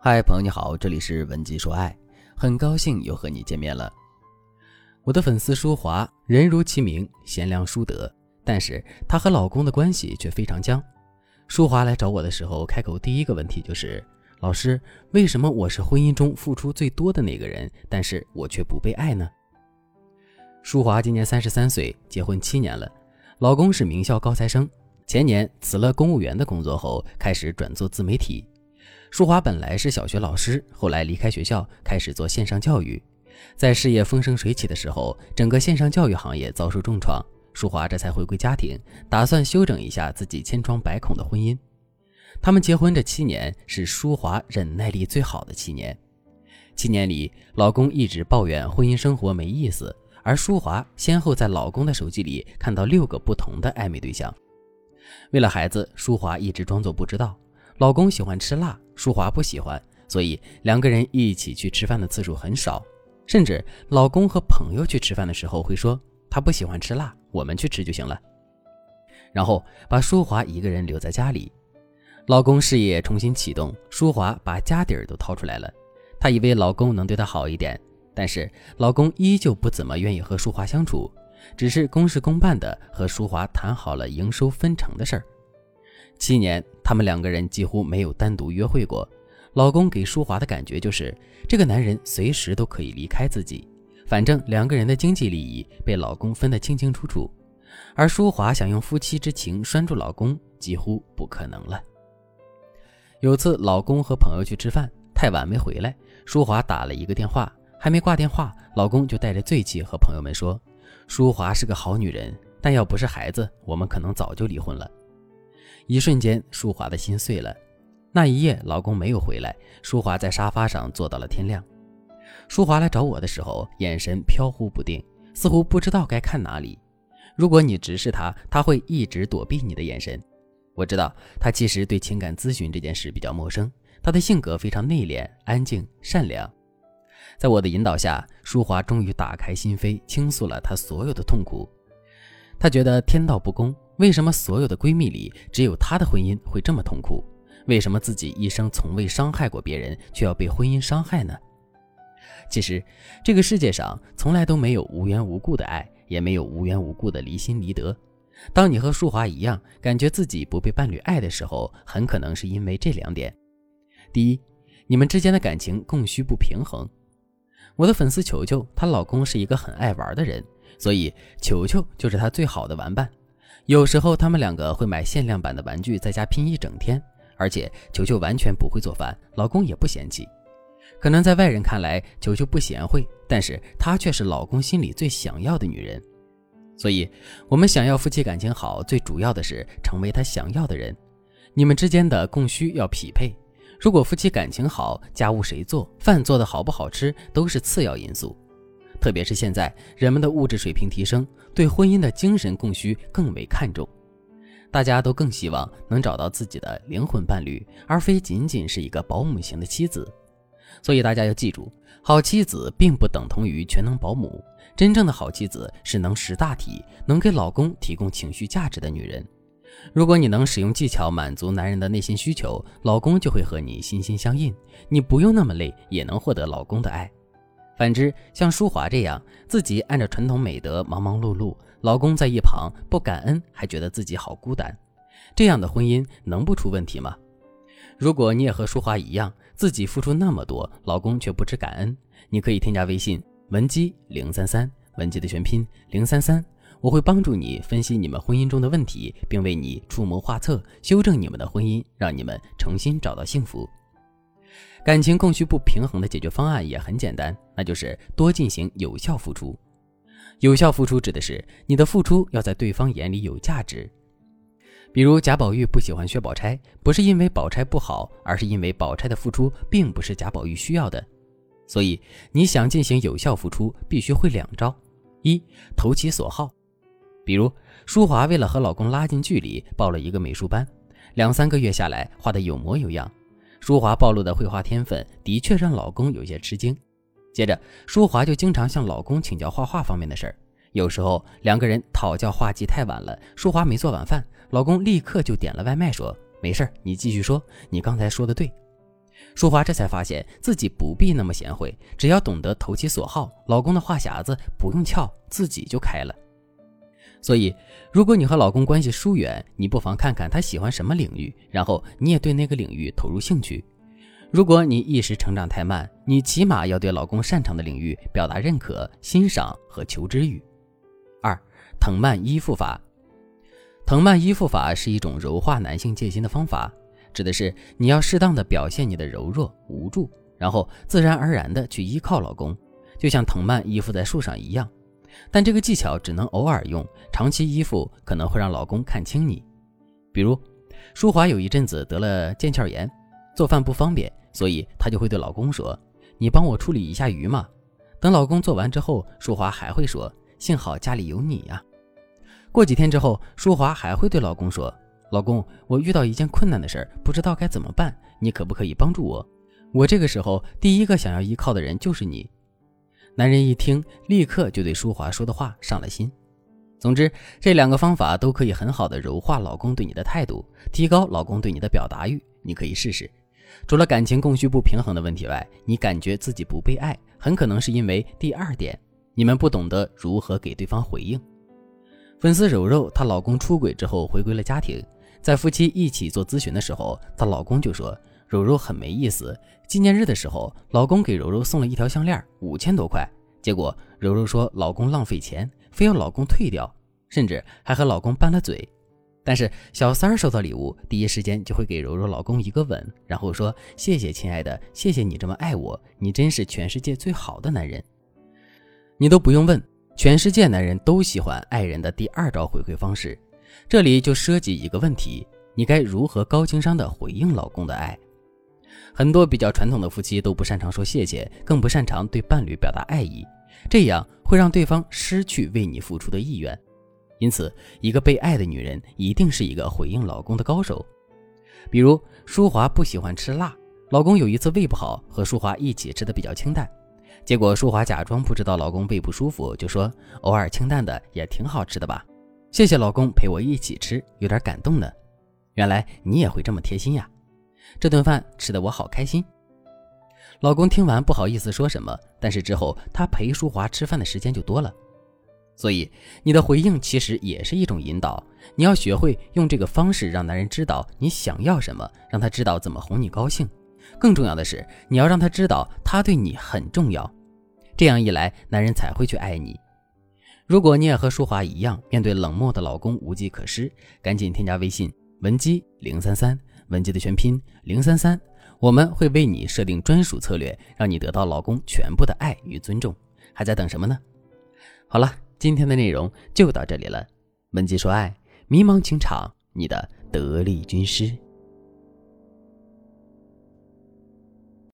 嗨，朋友你好，这里是文姬说爱，很高兴又和你见面了。我的粉丝舒华，人如其名，贤良淑德，但是她和老公的关系却非常僵。舒华来找我的时候，开口第一个问题就是：“老师，为什么我是婚姻中付出最多的那个人，但是我却不被爱呢？”舒华今年三十三岁，结婚七年了，老公是名校高材生，前年辞了公务员的工作后，开始转做自媒体。舒华本来是小学老师，后来离开学校，开始做线上教育。在事业风生水起的时候，整个线上教育行业遭受重创，舒华这才回归家庭，打算修整一下自己千疮百孔的婚姻。他们结婚这七年是舒华忍耐力最好的七年。七年里，老公一直抱怨婚姻生活没意思，而舒华先后在老公的手机里看到六个不同的暧昧对象。为了孩子，舒华一直装作不知道。老公喜欢吃辣，舒华不喜欢，所以两个人一起去吃饭的次数很少。甚至老公和朋友去吃饭的时候会说他不喜欢吃辣，我们去吃就行了。然后把舒华一个人留在家里。老公事业重新启动，舒华把家底儿都掏出来了。她以为老公能对她好一点，但是老公依旧不怎么愿意和舒华相处，只是公事公办的和舒华谈好了营收分成的事儿。七年，他们两个人几乎没有单独约会过。老公给舒华的感觉就是，这个男人随时都可以离开自己，反正两个人的经济利益被老公分得清清楚楚。而舒华想用夫妻之情拴住老公，几乎不可能了。有次，老公和朋友去吃饭，太晚没回来，舒华打了一个电话，还没挂电话，老公就带着醉气和朋友们说：“舒华是个好女人，但要不是孩子，我们可能早就离婚了。”一瞬间，舒华的心碎了。那一夜，老公没有回来，舒华在沙发上坐到了天亮。舒华来找我的时候，眼神飘忽不定，似乎不知道该看哪里。如果你直视他，他会一直躲避你的眼神。我知道他其实对情感咨询这件事比较陌生，他的性格非常内敛、安静、善良。在我的引导下，舒华终于打开心扉，倾诉了她所有的痛苦。她觉得天道不公。为什么所有的闺蜜里，只有她的婚姻会这么痛苦？为什么自己一生从未伤害过别人，却要被婚姻伤害呢？其实，这个世界上从来都没有无缘无故的爱，也没有无缘无故的离心离德。当你和淑华一样，感觉自己不被伴侣爱的时候，很可能是因为这两点：第一，你们之间的感情供需不平衡。我的粉丝球球，她老公是一个很爱玩的人，所以球球就是她最好的玩伴。有时候他们两个会买限量版的玩具，在家拼一整天。而且球球完全不会做饭，老公也不嫌弃。可能在外人看来，球球不贤惠，但是她却是老公心里最想要的女人。所以，我们想要夫妻感情好，最主要的是成为他想要的人。你们之间的供需要匹配。如果夫妻感情好，家务谁做，饭做的好不好吃，都是次要因素。特别是现在，人们的物质水平提升，对婚姻的精神供需更为看重，大家都更希望能找到自己的灵魂伴侣，而非仅仅是一个保姆型的妻子。所以大家要记住，好妻子并不等同于全能保姆，真正的好妻子是能识大体、能给老公提供情绪价值的女人。如果你能使用技巧满足男人的内心需求，老公就会和你心心相印，你不用那么累也能获得老公的爱。反之，像舒华这样自己按照传统美德忙忙碌碌，老公在一旁不感恩，还觉得自己好孤单，这样的婚姻能不出问题吗？如果你也和舒华一样，自己付出那么多，老公却不知感恩，你可以添加微信文姬零三三，文姬的全拼零三三，我会帮助你分析你们婚姻中的问题，并为你出谋划策，修正你们的婚姻，让你们重新找到幸福。感情供需不平衡的解决方案也很简单，那就是多进行有效付出。有效付出指的是你的付出要在对方眼里有价值。比如贾宝玉不喜欢薛宝钗，不是因为宝钗不好，而是因为宝钗的付出并不是贾宝玉需要的。所以你想进行有效付出，必须会两招：一投其所好。比如淑华为了和老公拉近距离，报了一个美术班，两三个月下来，画得有模有样。舒华暴露的绘画天分的确让老公有些吃惊。接着，舒华就经常向老公请教画画方面的事儿。有时候两个人讨教画技太晚了，舒华没做晚饭，老公立刻就点了外卖，说：“没事儿，你继续说，你刚才说的对。”淑华这才发现自己不必那么贤惠，只要懂得投其所好，老公的话匣子不用撬，自己就开了。所以，如果你和老公关系疏远，你不妨看看他喜欢什么领域，然后你也对那个领域投入兴趣。如果你一时成长太慢，你起码要对老公擅长的领域表达认可、欣赏和求知欲。二，藤蔓依附法。藤蔓依附法是一种柔化男性戒心的方法，指的是你要适当的表现你的柔弱无助，然后自然而然的去依靠老公，就像藤蔓依附在树上一样。但这个技巧只能偶尔用，长期依附可能会让老公看清你。比如，淑华有一阵子得了腱鞘炎，做饭不方便，所以她就会对老公说：“你帮我处理一下鱼嘛。”等老公做完之后，淑华还会说：“幸好家里有你呀。”过几天之后，淑华还会对老公说：“老公，我遇到一件困难的事儿，不知道该怎么办，你可不可以帮助我？我这个时候第一个想要依靠的人就是你。”男人一听，立刻就对淑华说的话上了心。总之，这两个方法都可以很好的柔化老公对你的态度，提高老公对你的表达欲。你可以试试。除了感情供需不平衡的问题外，你感觉自己不被爱，很可能是因为第二点，你们不懂得如何给对方回应。粉丝柔柔，她老公出轨之后回归了家庭，在夫妻一起做咨询的时候，她老公就说。柔柔很没意思。纪念日的时候，老公给柔柔送了一条项链，五千多块。结果柔柔说老公浪费钱，非要老公退掉，甚至还和老公拌了嘴。但是小三儿收到礼物，第一时间就会给柔柔老公一个吻，然后说：“谢谢亲爱的，谢谢你这么爱我，你真是全世界最好的男人。”你都不用问，全世界男人都喜欢爱人的第二招回馈方式。这里就涉及一个问题：你该如何高情商的回应老公的爱？很多比较传统的夫妻都不擅长说谢谢，更不擅长对伴侣表达爱意，这样会让对方失去为你付出的意愿。因此，一个被爱的女人一定是一个回应老公的高手。比如，淑华不喜欢吃辣，老公有一次胃不好，和淑华一起吃的比较清淡，结果淑华假装不知道老公胃不舒服，就说偶尔清淡的也挺好吃的吧。谢谢老公陪我一起吃，有点感动呢。原来你也会这么贴心呀。这顿饭吃得我好开心。老公听完不好意思说什么，但是之后他陪淑华吃饭的时间就多了。所以你的回应其实也是一种引导，你要学会用这个方式让男人知道你想要什么，让他知道怎么哄你高兴。更重要的是，你要让他知道他对你很重要。这样一来，男人才会去爱你。如果你也和淑华一样，面对冷漠的老公无计可施，赶紧添加微信文姬零三三。文姬的全拼零三三，我们会为你设定专属策略，让你得到老公全部的爱与尊重。还在等什么呢？好了，今天的内容就到这里了。文姬说爱，迷茫情场，你的得力军师。